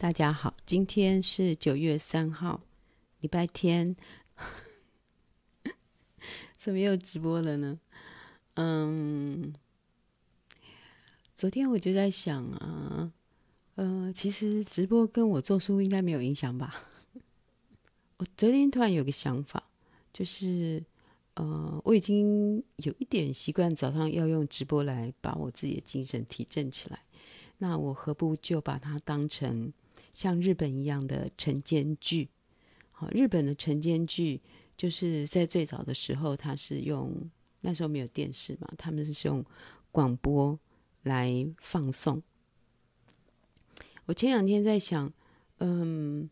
大家好，今天是九月三号，礼拜天，怎么又直播了呢？嗯，昨天我就在想啊，呃，其实直播跟我做书应该没有影响吧？我昨天突然有个想法，就是呃，我已经有一点习惯早上要用直播来把我自己的精神提振起来，那我何不就把它当成像日本一样的晨间剧，好，日本的晨间剧就是在最早的时候，它是用那时候没有电视嘛，他们是用广播来放送。我前两天在想，嗯，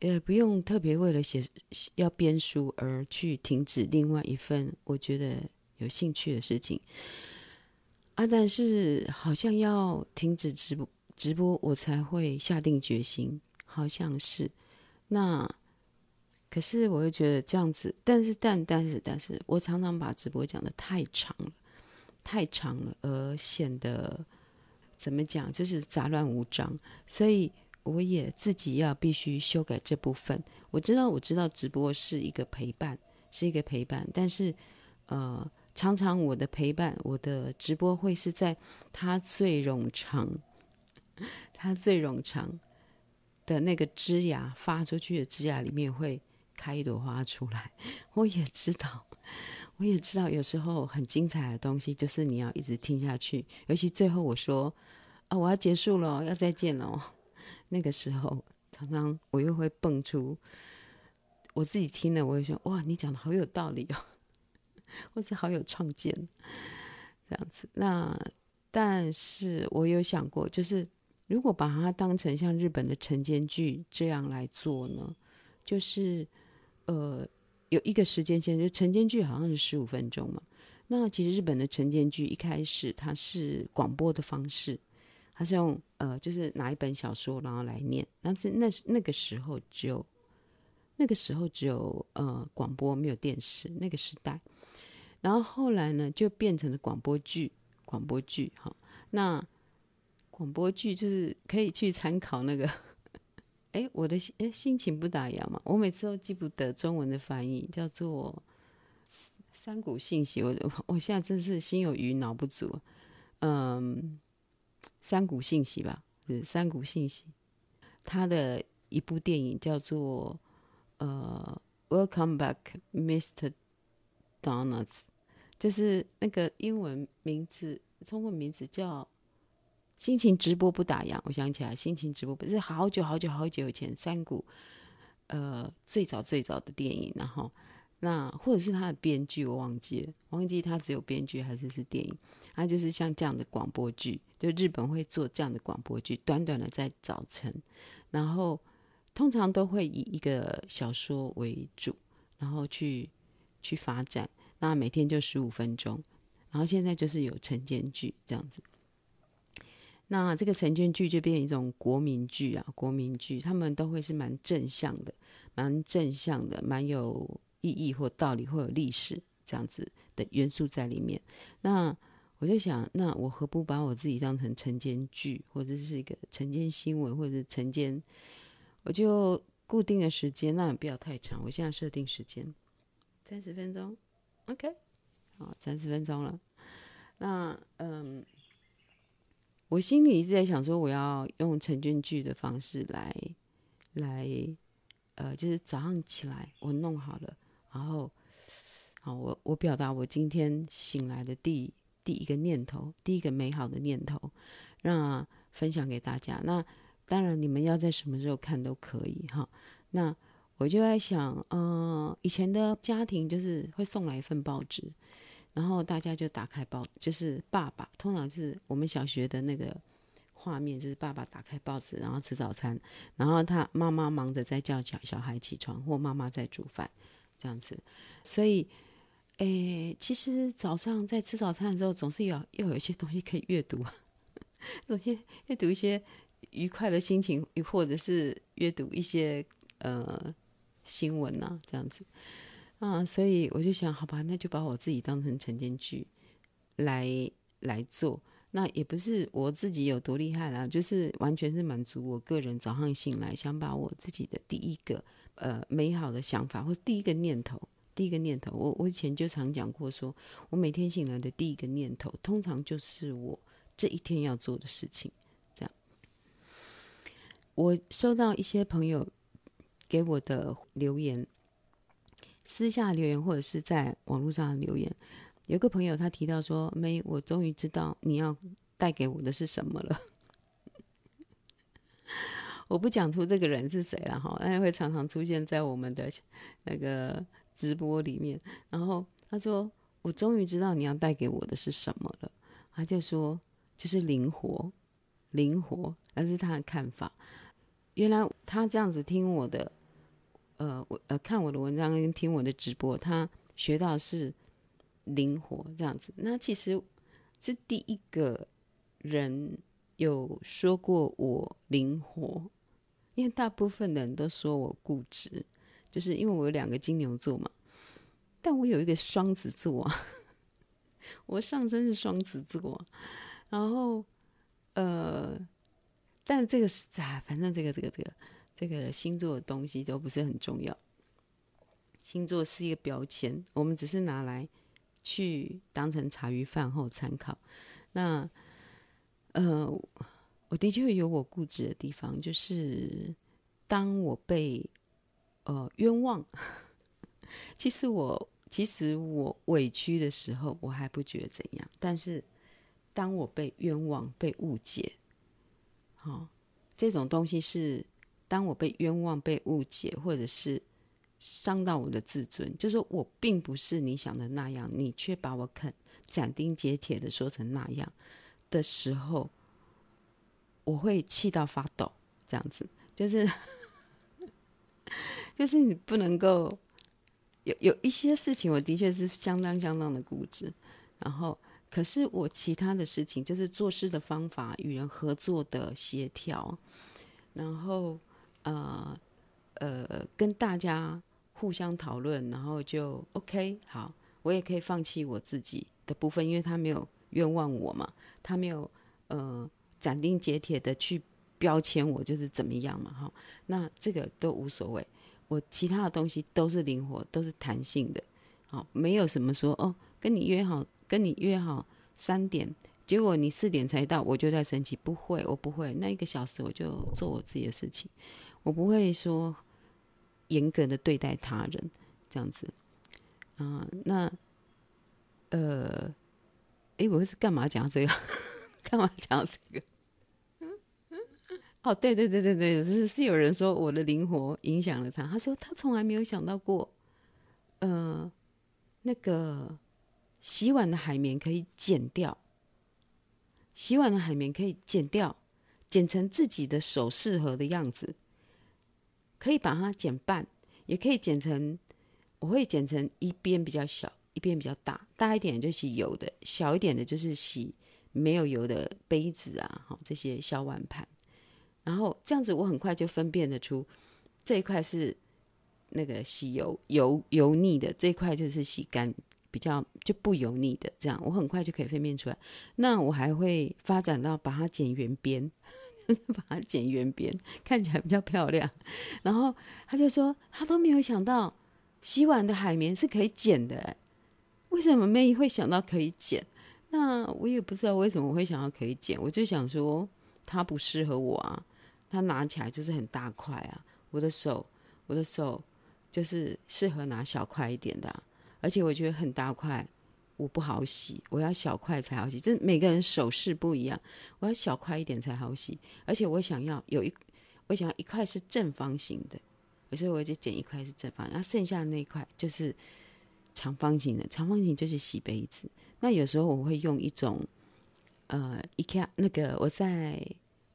也，不用特别为了写要编书而去停止另外一份我觉得有兴趣的事情啊，但是好像要停止直播。直播我才会下定决心，好像是。那可是我又觉得这样子，但是但但是但是我常常把直播讲的太长了，太长了，而显得怎么讲就是杂乱无章。所以我也自己要必须修改这部分。我知道我知道直播是一个陪伴，是一个陪伴，但是呃，常常我的陪伴，我的直播会是在它最冗长。它最冗长的那个枝芽发出去的枝芽里面会开一朵花出来。我也知道，我也知道，有时候很精彩的东西就是你要一直听下去。尤其最后我说啊，我要结束了，要再见了。那个时候常常我又会蹦出我自己听了，我会说哇，你讲的好有道理哦，或者好有创建这样子。那但是我有想过，就是。如果把它当成像日本的晨间剧这样来做呢，就是呃有一个时间线，就晨间剧好像是十五分钟嘛。那其实日本的晨间剧一开始它是广播的方式，它是用呃就是拿一本小说然后来念。那这那那个时候只有那个时候只有呃广播没有电视那个时代，然后后来呢就变成了广播剧，广播剧哈那。广播剧就是可以去参考那个，哎，我的心哎心情不打烊嘛，我每次都记不得中文的翻译，叫做三股信息。我我现在真是心有余脑不足，嗯，三股信息吧，是三股信息。他的一部电影叫做呃，Welcome Back, Mr. Donuts，就是那个英文名字，中文名字叫。心情直播不打烊，我想起来，心情直播不是好久好久好久以前山谷，呃，最早最早的电影，然后那或者是他的编剧，我忘记了，忘记他只有编剧还是是电影，他就是像这样的广播剧，就日本会做这样的广播剧，短短的在早晨，然后通常都会以一个小说为主，然后去去发展，那每天就十五分钟，然后现在就是有晨间剧这样子。那这个晨间剧就变成一种国民剧啊，国民剧他们都会是蛮正向的，蛮正向的，蛮有意义或道理或有历史这样子的元素在里面。那我就想，那我何不把我自己当成晨间剧，或者是一个晨间新闻，或者是晨间，我就固定的时间，那也不要太长。我现在设定时间三十分钟，OK，好，三十分钟了。那嗯。我心里一直在想说，我要用晨间剧的方式来，来，呃，就是早上起来我弄好了，然后，好，我我表达我今天醒来的第第一个念头，第一个美好的念头，让分享给大家。那当然，你们要在什么时候看都可以哈。那我就在想，嗯、呃，以前的家庭就是会送来一份报纸。然后大家就打开报，就是爸爸，通常就是我们小学的那个画面，就是爸爸打开报纸，然后吃早餐，然后他妈妈忙着在叫小小孩起床，或妈妈在煮饭，这样子。所以，诶，其实早上在吃早餐的时候，总是有又有一些东西可以阅读，有些阅读一些愉快的心情，或者是阅读一些呃新闻啊，这样子。啊，所以我就想，好吧，那就把我自己当成晨间剧来来做。那也不是我自己有多厉害啦，就是完全是满足我个人早上醒来想把我自己的第一个呃美好的想法或第一个念头，第一个念头，我我以前就常讲过说，说我每天醒来的第一个念头，通常就是我这一天要做的事情。这样，我收到一些朋友给我的留言，私下留言或者是在网络上留言。有个朋友他提到说：“妹，我终于知道你要带给我的是什么了。”我不讲出这个人是谁了哈，但是会常常出现在我们的那个直播里面。然后他说：“我终于知道你要带给我的是什么了。”他就说：“就是灵活，灵活。”那是他的看法。原来他这样子听我的，呃，我呃看我的文章跟听我的直播，他学到是。灵活这样子，那其实是第一个人有说过我灵活，因为大部分人都说我固执，就是因为我有两个金牛座嘛，但我有一个双子座啊，我上升是双子座，然后呃，但这个是啊，反正这个这个这个这个星座的东西都不是很重要，星座是一个标签，我们只是拿来。去当成茶余饭后参考。那，呃，我的确有我固执的地方，就是当我被呃冤枉，其实我其实我委屈的时候，我还不觉得怎样。但是当我被冤枉、被误解，好、这种东西是当我被冤枉、被误解，或者是。伤到我的自尊，就是我并不是你想的那样，你却把我肯斩钉截铁的说成那样的时候，我会气到发抖。这样子，就是 就是你不能够有有一些事情，我的确是相当相当的固执。然后，可是我其他的事情，就是做事的方法、与人合作的协调，然后呃呃，跟大家。互相讨论，然后就 OK，好，我也可以放弃我自己的部分，因为他没有冤枉我嘛，他没有呃斩钉截铁的去标签我就是怎么样嘛，哈，那这个都无所谓，我其他的东西都是灵活，都是弹性的，好，没有什么说哦，跟你约好，跟你约好三点，结果你四点才到，我就在生气，不会，我不会，那一个小时我就做我自己的事情，我不会说。严格的对待他人，这样子，啊、那，呃，哎，我是干嘛讲这个？干嘛讲这个？哦，对对对对对，是是有人说我的灵活影响了他。他说他从来没有想到过，呃，那个洗碗的海绵可以剪掉，洗碗的海绵可以剪掉，剪成自己的手适合的样子。可以把它剪半，也可以剪成，我会剪成一边比较小，一边比较大。大一点就洗油的，小一点的就是洗没有油的杯子啊，好，这些小碗盘。然后这样子，我很快就分辨得出这一块是那个洗油油油腻的，这一块就是洗干比较就不油腻的。这样我很快就可以分辨出来。那我还会发展到把它剪圆边。把它剪圆边，看起来比较漂亮。然后他就说，他都没有想到洗碗的海绵是可以剪的。为什么妹会想到可以剪？那我也不知道为什么我会想到可以剪。我就想说，它不适合我啊，它拿起来就是很大块啊。我的手，我的手就是适合拿小块一点的，而且我觉得很大块。我不好洗，我要小块才好洗。这每个人手势不一样，我要小块一点才好洗。而且我想要有一，我想要一块是正方形的，所以我就剪一块是正方，然后剩下的那一块就是长方形的。长方形就是洗杯子。那有时候我会用一种，呃，IKEA 那个我在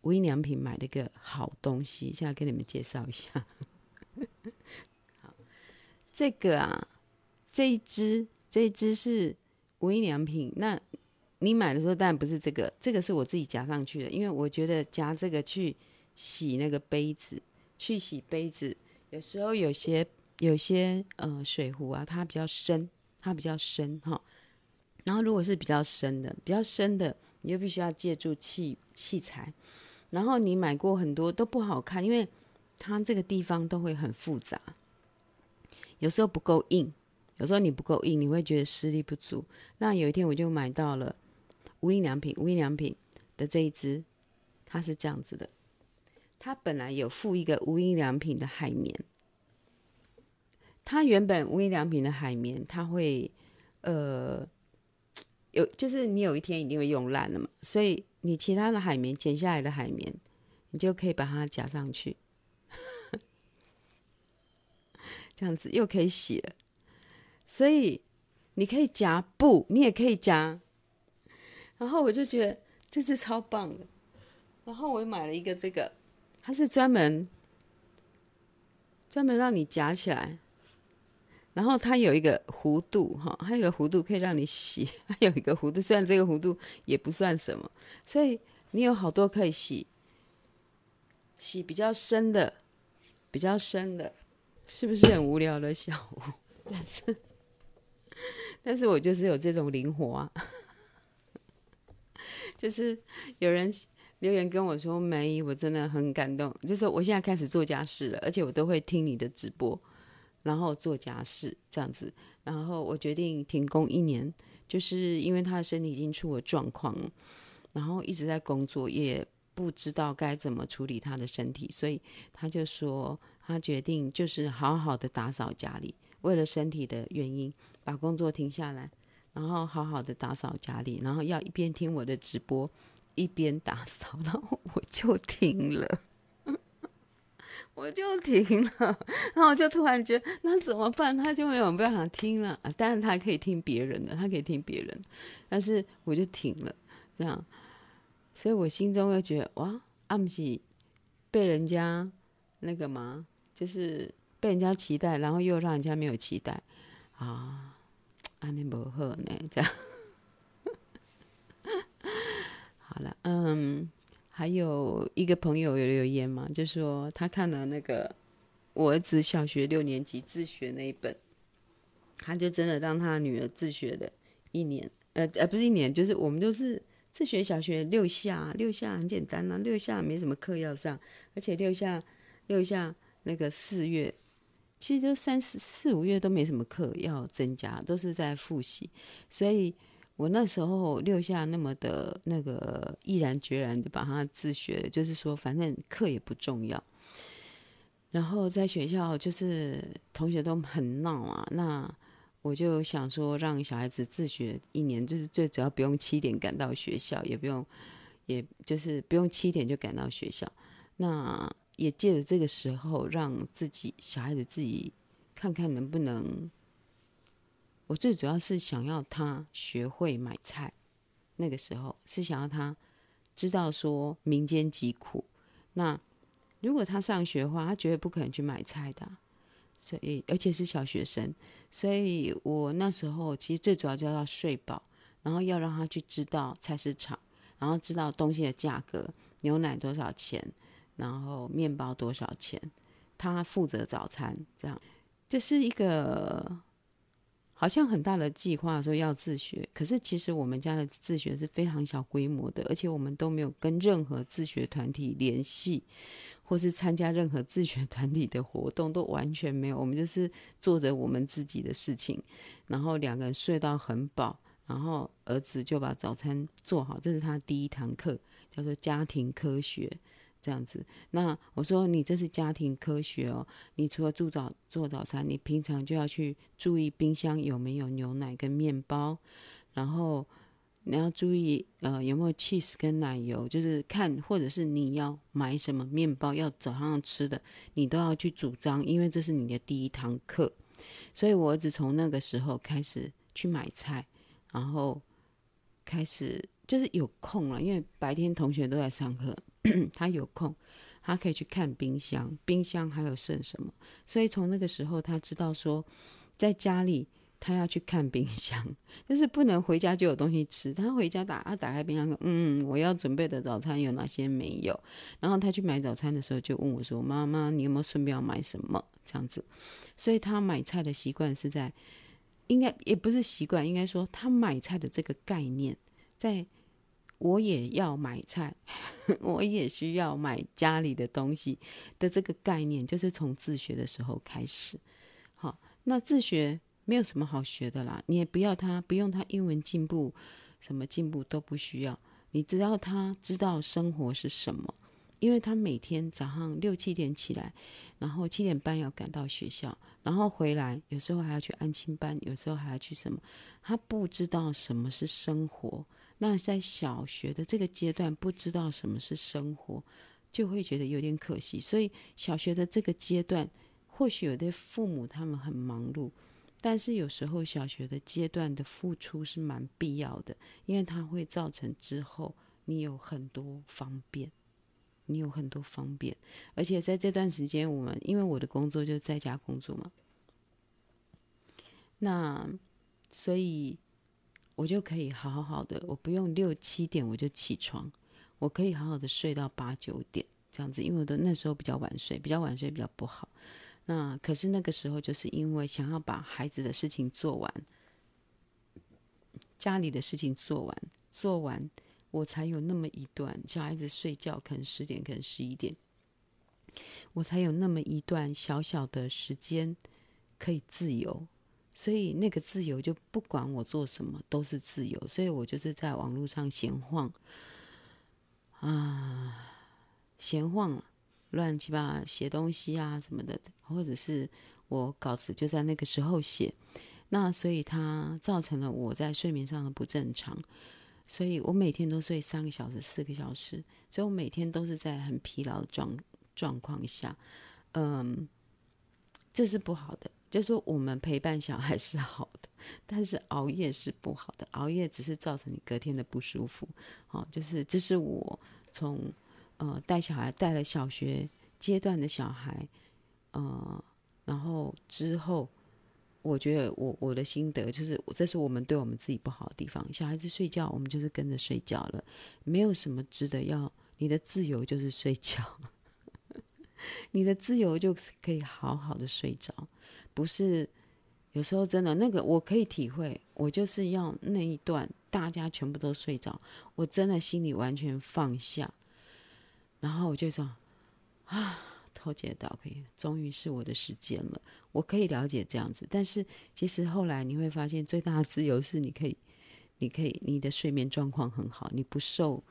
无印良品买了一个好东西，现在跟你们介绍一下。好，这个啊，这一支，这一支是。无印良品，那你买的时候当然不是这个，这个是我自己夹上去的，因为我觉得夹这个去洗那个杯子，去洗杯子，有时候有些有些呃水壶啊，它比较深，它比较深哈，然后如果是比较深的，比较深的，你就必须要借助器器材。然后你买过很多都不好看，因为它这个地方都会很复杂，有时候不够硬，有时候你不够硬，你会觉得施力不足。那有一天我就买到了无印良品，无印良品的这一支，它是这样子的，它本来有附一个无印良品的海绵，它原本无印良品的海绵，它会呃。有，就是你有一天一定会用烂了嘛，所以你其他的海绵剪下来的海绵，你就可以把它夹上去，这样子又可以洗了。所以你可以夹布，你也可以夹。然后我就觉得这支超棒的，然后我买了一个这个，它是专门专门让你夹起来。然后它有一个弧度，哈，它有一个弧度可以让你洗，它有一个弧度，虽然这个弧度也不算什么，所以你有好多可以洗，洗比较深的，比较深的，是不是很无聊的小屋？但是，但是我就是有这种灵活啊，就是有人留言跟我说，梅姨，我真的很感动，就是我现在开始做家事了，而且我都会听你的直播。然后做家事这样子，然后我决定停工一年，就是因为他的身体已经出了状况，然后一直在工作，也不知道该怎么处理他的身体，所以他就说他决定就是好好的打扫家里，为了身体的原因把工作停下来，然后好好的打扫家里，然后要一边听我的直播一边打扫，然后我就停了。我就停了，然后我就突然觉得那怎么办？他就没有办法听了啊！当然他可以听别人的，他可以听别人，但是我就停了，这样，所以我心中又觉得哇，阿姆西被人家那个嘛，就是被人家期待，然后又让人家没有期待啊，安尼不好呢，这样。好了，嗯。还有一个朋友有留言嘛，就说他看了那个我儿子小学六年级自学那一本，他就真的让他女儿自学了一年，呃呃，不是一年，就是我们都是自学小学六下，六下很简单啊，六下没什么课要上，而且六下六下那个四月，其实就三四四五月都没什么课要增加，都是在复习，所以。我那时候六下那么的那个毅然决然的把它自学，就是说反正课也不重要。然后在学校就是同学都很闹啊，那我就想说让小孩子自学一年，就是最主要不用七点赶到学校，也不用，也就是不用七点就赶到学校。那也借着这个时候让自己小孩子自己看看能不能。我最主要是想要他学会买菜，那个时候是想要他知道说民间疾苦。那如果他上学的话，他绝对不可能去买菜的，所以而且是小学生，所以我那时候其实最主要就要他睡饱，然后要让他去知道菜市场，然后知道东西的价格，牛奶多少钱，然后面包多少钱，他负责早餐，这样这是一个。好像很大的计划说要自学，可是其实我们家的自学是非常小规模的，而且我们都没有跟任何自学团体联系，或是参加任何自学团体的活动，都完全没有。我们就是做着我们自己的事情，然后两个人睡到很饱，然后儿子就把早餐做好，这是他第一堂课，叫做家庭科学。这样子，那我说你这是家庭科学哦。你除了做早做早餐，你平常就要去注意冰箱有没有牛奶跟面包，然后你要注意呃有没有 cheese 跟奶油，就是看或者是你要买什么面包要早上吃的，你都要去主张，因为这是你的第一堂课。所以我儿子从那个时候开始去买菜，然后开始就是有空了，因为白天同学都在上课。他有空，他可以去看冰箱，冰箱还有剩什么？所以从那个时候，他知道说，在家里他要去看冰箱，就是不能回家就有东西吃。他回家打，他打开冰箱说：“嗯，我要准备的早餐有哪些没有？”然后他去买早餐的时候，就问我说：“妈妈，你有没有顺便要买什么？”这样子，所以他买菜的习惯是在应该也不是习惯，应该说他买菜的这个概念，在我也要买菜，我也需要买家里的东西的这个概念，就是从自学的时候开始。好，那自学没有什么好学的啦，你也不要他，不用他英文进步，什么进步都不需要，你只要他知道生活是什么。因为他每天早上六七点起来，然后七点半要赶到学校，然后回来，有时候还要去安亲班，有时候还要去什么，他不知道什么是生活。那在小学的这个阶段，不知道什么是生活，就会觉得有点可惜。所以小学的这个阶段，或许有的父母他们很忙碌，但是有时候小学的阶段的付出是蛮必要的，因为它会造成之后你有很多方便。你有很多方便，而且在这段时间，我们因为我的工作就在家工作嘛，那所以我就可以好好的，我不用六七点我就起床，我可以好好的睡到八九点这样子，因为我的那时候比较晚睡，比较晚睡比较不好。那可是那个时候就是因为想要把孩子的事情做完，家里的事情做完，做完。我才有那么一段，小孩子睡觉可能十点，可能十一点，我才有那么一段小小的时间可以自由，所以那个自由就不管我做什么都是自由，所以我就是在网络上闲晃啊，闲晃，乱七八写东西啊什么的，或者是我稿子就在那个时候写，那所以它造成了我在睡眠上的不正常。所以我每天都睡三个小时、四个小时，所以我每天都是在很疲劳的状状况下，嗯，这是不好的。就说，我们陪伴小孩是好的，但是熬夜是不好的。熬夜只是造成你隔天的不舒服。好，就是这是我从呃带小孩带了小学阶段的小孩，呃，然后之后。我觉得我我的心得就是，这是我们对我们自己不好的地方。小孩子睡觉，我们就是跟着睡觉了，没有什么值得要。你的自由就是睡觉，你的自由就是可以好好的睡着。不是有时候真的那个，我可以体会。我就是要那一段，大家全部都睡着，我真的心里完全放下，然后我就说啊。后街道可以，终于是我的时间了。我可以了解这样子，但是其实后来你会发现，最大的自由是你可以，你可以，你的睡眠状况很好，你不受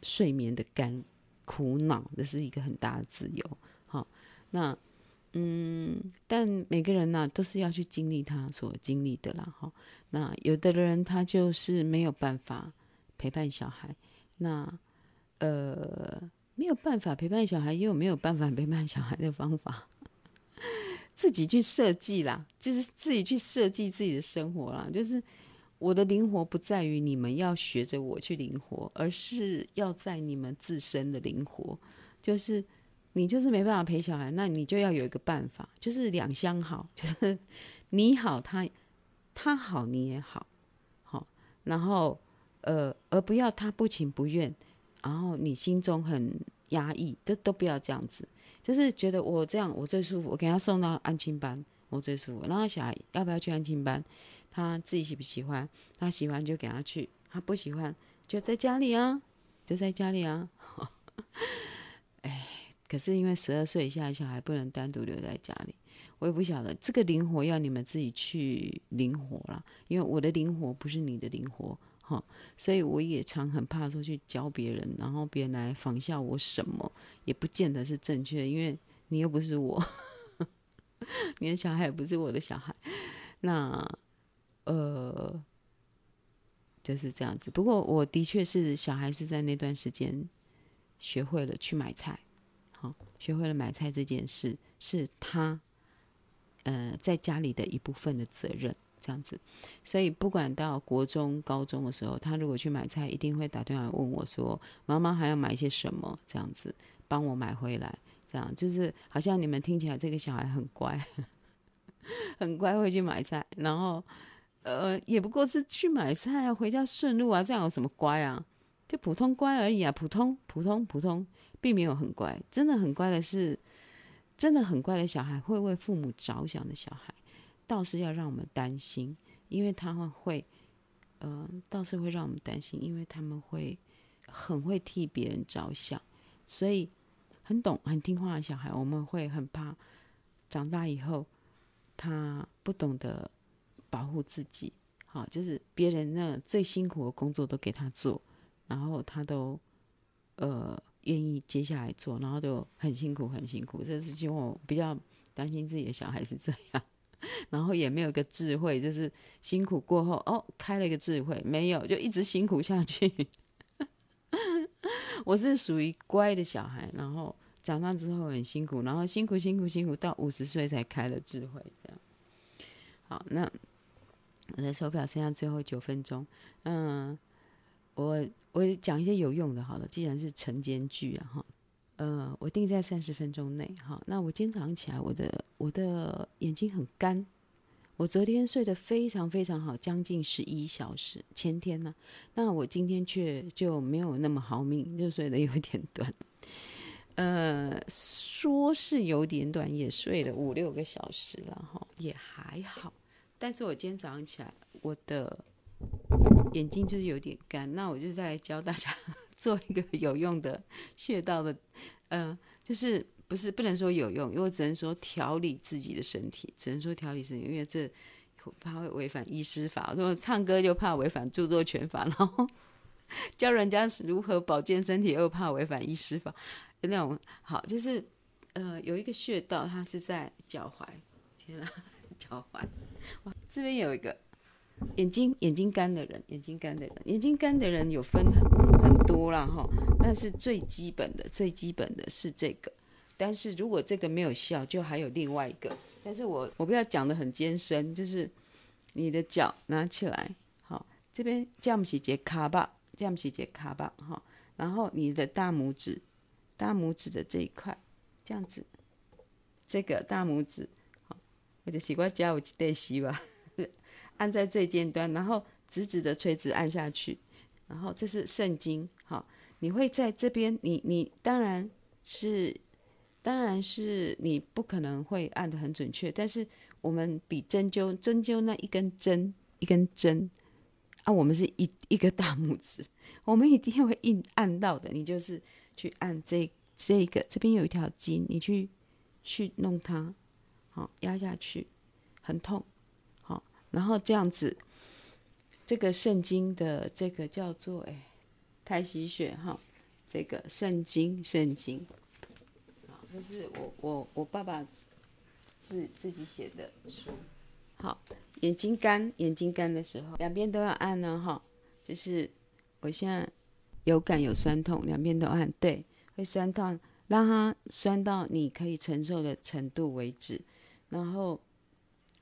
睡眠的干苦恼，这是一个很大的自由。好，那嗯，但每个人呢、都是要去经历他所经历的啦。哈，那有的人他就是没有办法陪伴小孩，那呃。没有办法陪伴小孩，也有没有办法陪伴小孩的方法，自己去设计啦，就是自己去设计自己的生活啦。就是我的灵活不在于你们要学着我去灵活，而是要在你们自身的灵活。就是你就是没办法陪小孩，那你就要有一个办法，就是两相好，就是 你好他他好你也好，好，然后呃，而不要他不情不愿。然后你心中很压抑，都都不要这样子，就是觉得我这样我最舒服，我给他送到安亲班，我最舒服。然后小孩要不要去安亲班，他自己喜不喜欢？他喜欢就给他去，他不喜欢就在家里啊，就在家里啊。哎，可是因为十二岁以下的小孩不能单独留在家里，我也不晓得这个灵活要你们自己去灵活了，因为我的灵活不是你的灵活。哈，所以我也常很怕说去教别人，然后别人来仿效我什么，也不见得是正确，因为你又不是我，你的小孩也不是我的小孩，那呃就是这样子。不过我的确是小孩是在那段时间学会了去买菜，学会了买菜这件事是他呃在家里的一部分的责任。这样子，所以不管到国中、高中的时候，他如果去买菜，一定会打电话问我说：“妈妈还要买些什么？”这样子帮我买回来，这样就是好像你们听起来这个小孩很乖，很乖，会去买菜，然后呃，也不过是去买菜啊，回家顺路啊，这样有什么乖啊？就普通乖而已啊，普通、普通、普通，并没有很乖。真的很乖的是，真的很乖的小孩，会为父母着想的小孩。倒是要让我们担心，因为他们会，呃，倒是会让我们担心，因为他们会很会替别人着想，所以很懂、很听话的小孩，我们会很怕长大以后他不懂得保护自己。好，就是别人那最辛苦的工作都给他做，然后他都呃愿意接下来做，然后就很辛苦很辛苦。这是就我比较担心自己的小孩是这样，然后也没有个智慧，就是辛苦过后哦开了一个智慧，没有就一直辛苦下去。我是属于乖的小孩，然后长大之后很辛苦，然后辛苦辛苦辛苦到五十岁才开了智慧，这样。好，那。我的手表剩下最后九分钟，嗯，我我讲一些有用的，好了，既然是晨间剧啊，哈，呃，我定在三十分钟内，哈，那我今天早上起来，我的我的眼睛很干，我昨天睡得非常非常好，将近十一小时，前天呢，那我今天却就没有那么好命，就睡得有点短，呃，说是有点短，也睡了五六个小时了，哈，也还好。但是我今天早上起来，我的眼睛就是有点干，那我就在教大家 做一个有用的穴道的，嗯、就是不是不能说有用，因为只能说调理自己的身体，只能说调理身体，因为这怕会违反医师法。我说唱歌就怕违反著作权法，然后教人家如何保健身体又怕违反医师法，那种好就是呃有一个穴道，它是在脚踝，天啊，脚踝。哇，这边有一个眼睛眼睛干的人，眼睛干的人，眼睛干的人有分很很多啦哈，但是最基本的最基本的是这个，但是如果这个没有效，就还有另外一个，但是我我不要讲的很艰深，就是你的脚拿起来，好，这边这样是节卡吧，这样是节卡吧哈，然后你的大拇指，大拇指的这一块，这样子，这个大拇指。好我就习惯加我对膝吧，按在最尖端，然后直直的垂直按下去，然后这是肾经，好，你会在这边，你你当然是，当然是你不可能会按得很准确，但是我们比针灸针灸那一根针一根针啊，我们是一一个大拇指，我们一定会硬按到的，你就是去按这这个这边有一条筋，你去去弄它。好，压下去，很痛。然后这样子，这个肾经的这个叫做哎，太溪穴哈，这个肾经肾经，好，这是我我我爸爸自自己写的书。好，眼睛干眼睛干的时候，两边都要按呢哈，就是我现在有感有酸痛，两边都按，对，会酸痛，让它酸到你可以承受的程度为止。然后，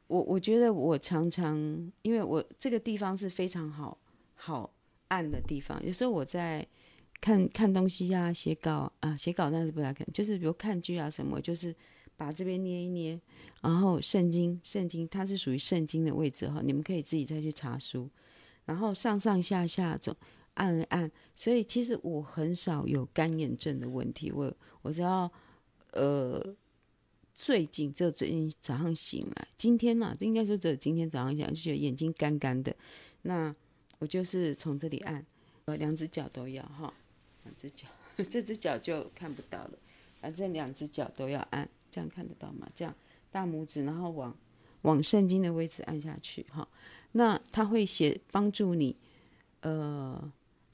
我我觉得我常常，因为我这个地方是非常好好按的地方。有时候我在看看东西呀、啊，写稿啊，写稿那是不太看，就是比如看剧啊什么，就是把这边捏一捏。然后肾经，肾经它是属于肾经的位置哈，你们可以自己再去查书。然后上上下下走，按一按。所以其实我很少有干眼症的问题。我我只要呃。最近这最近早上醒来，今天呢、啊，应该说只有今天早上起来就觉得眼睛干干的。那我就是从这里按，呃，两只脚都要哈，两只脚，这只脚就看不到了，反正两只脚都要按，这样看得到吗？这样大拇指，然后往往肾经的位置按下去哈。那它会写帮助你，呃，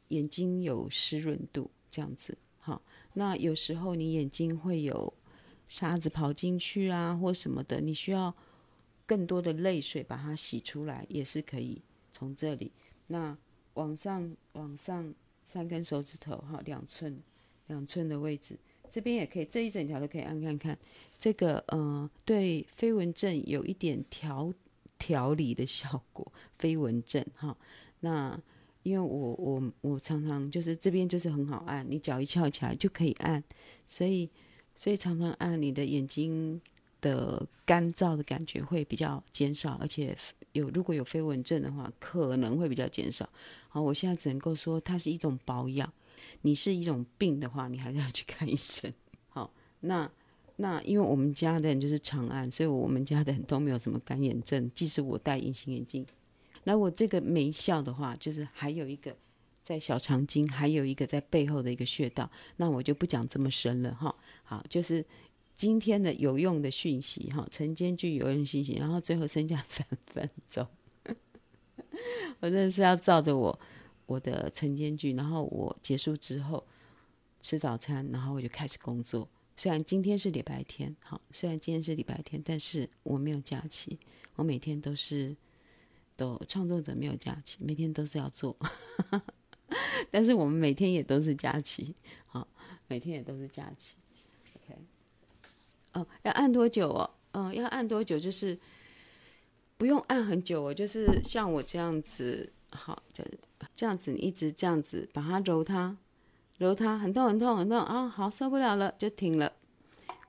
眼睛有湿润度这样子哈。那有时候你眼睛会有。沙子跑进去啊，或什么的，你需要更多的泪水把它洗出来，也是可以从这里。那往上往上三根手指头哈，两寸两寸的位置，这边也可以，这一整条都可以按看看。这个呃，对飞蚊症有一点调调理的效果。飞蚊症哈，那因为我我我常常就是这边就是很好按，你脚一翘起来就可以按，所以。所以常常按你的眼睛的干燥的感觉会比较减少，而且有如果有飞蚊症的话，可能会比较减少。好，我现在只能够说它是一种保养。你是一种病的话，你还是要去看医生。好，那那因为我们家的人就是长按，所以我们家的人都没有什么干眼症，即使我戴隐形眼镜。那我这个没效的话，就是还有一个在小肠经，还有一个在背后的一个穴道，那我就不讲这么深了哈。好，就是今天的有用的讯息哈，晨间剧有用讯息，然后最后剩下三分钟，我真的是要照着我我的晨间剧，然后我结束之后吃早餐，然后我就开始工作。虽然今天是礼拜天，好，虽然今天是礼拜天，但是我没有假期，我每天都是。都创作者没有假期，每天都是要做，但是我们每天也都是假期，好，每天也都是假期。OK，哦，要按多久哦？嗯，要按多久？就是不用按很久哦，就是像我这样子，好，这这样子，你一直这样子把它揉它，揉它，很痛很痛很痛啊！好，受不了了，就停了。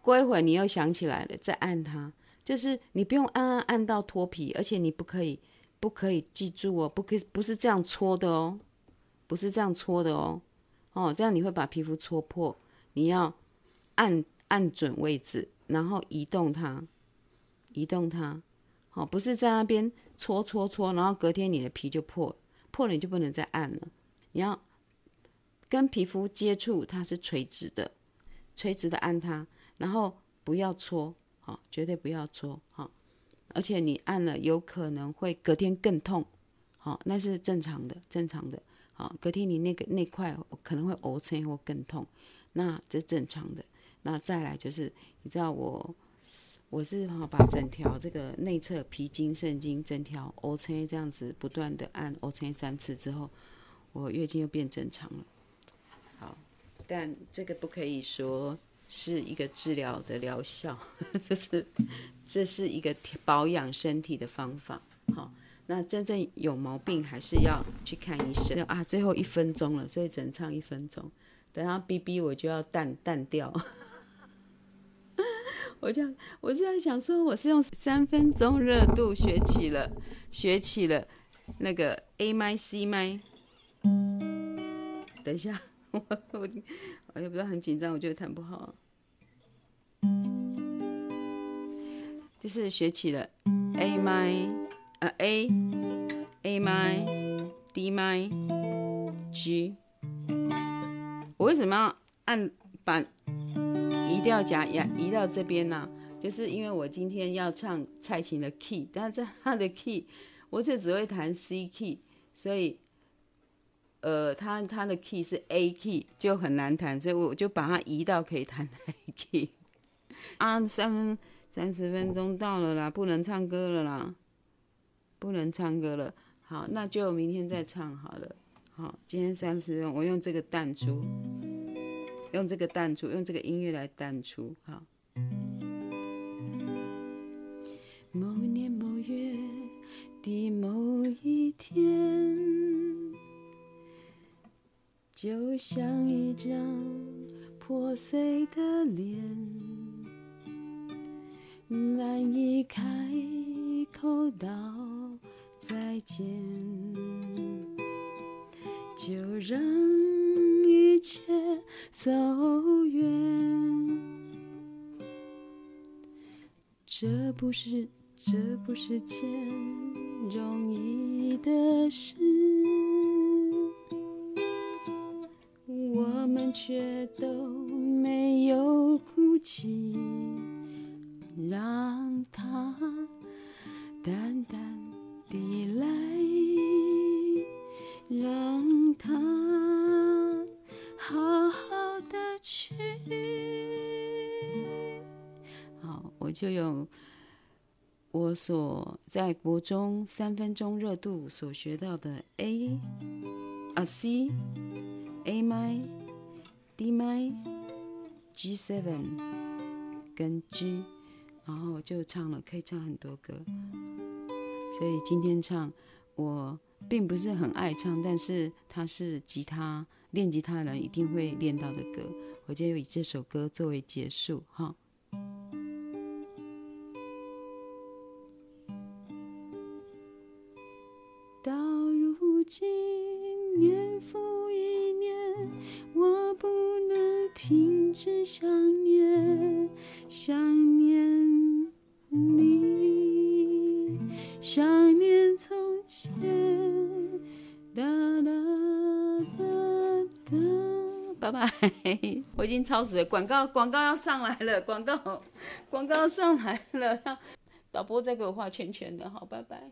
过一会儿你又想起来了，再按它，就是你不用按按按到脱皮，而且你不可以。不可以记住哦，不可以，不是这样搓的哦，不是这样搓的哦，哦，这样你会把皮肤搓破。你要按按准位置，然后移动它，移动它，哦，不是在那边搓搓搓，然后隔天你的皮就破，破了你就不能再按了。你要跟皮肤接触，它是垂直的，垂直的按它，然后不要搓，好，绝对不要搓，好。而且你按了，有可能会隔天更痛，好，那是正常的，正常的，隔天你那个那块可能会凹陷或更痛，那这正常的。那再来就是，你知道我我是哈把整条这个内侧皮筋、肾经整条凹陷这样子不断的按凹陷三次之后，我月经又变正常了。好，但这个不可以说。是一个治疗的疗效，这是这是一个保养身体的方法。好，那真正有毛病还是要去看医生啊。最后一分钟了，所以只能唱一分钟。等下哔哔我就要淡淡掉。我就我就在想说，我是用三分钟热度学起了，学起了那个 A 麦 C 麦。等一下，我我我也不知道很紧张，我觉得弹不好。就是学起了 A 麦，呃 A A 麦 D 麦 G。我为什么要按把移调夹呀移到这边呢？就是因为我今天要唱蔡琴的 key，但是他的 key 我就只会弹 C key，所以呃他他的 key 是 A key 就很难弹，所以我就把它移到可以弹的 A key。啊，三分三十分钟到了啦，不能唱歌了啦，不能唱歌了。好，那就明天再唱好了。好，今天三十分，我用这个淡出，用这个淡出，用这个音乐来淡出。好。某年某月的某一天，就像一张破碎的脸。让一切走远。这不是，这不是件容易的事，我们却都所在国中三分钟热度所学到的 A 啊 C A 麦 D 麦 G seven 跟 G。然后就唱了，可以唱很多歌，所以今天唱我并不是很爱唱，但是它是吉他练吉他的人一定会练到的歌，我就以这首歌作为结束哈。我已经超时了，广告广告要上来了，广告广告要上来了，导播再给我画圈圈的，好，拜拜。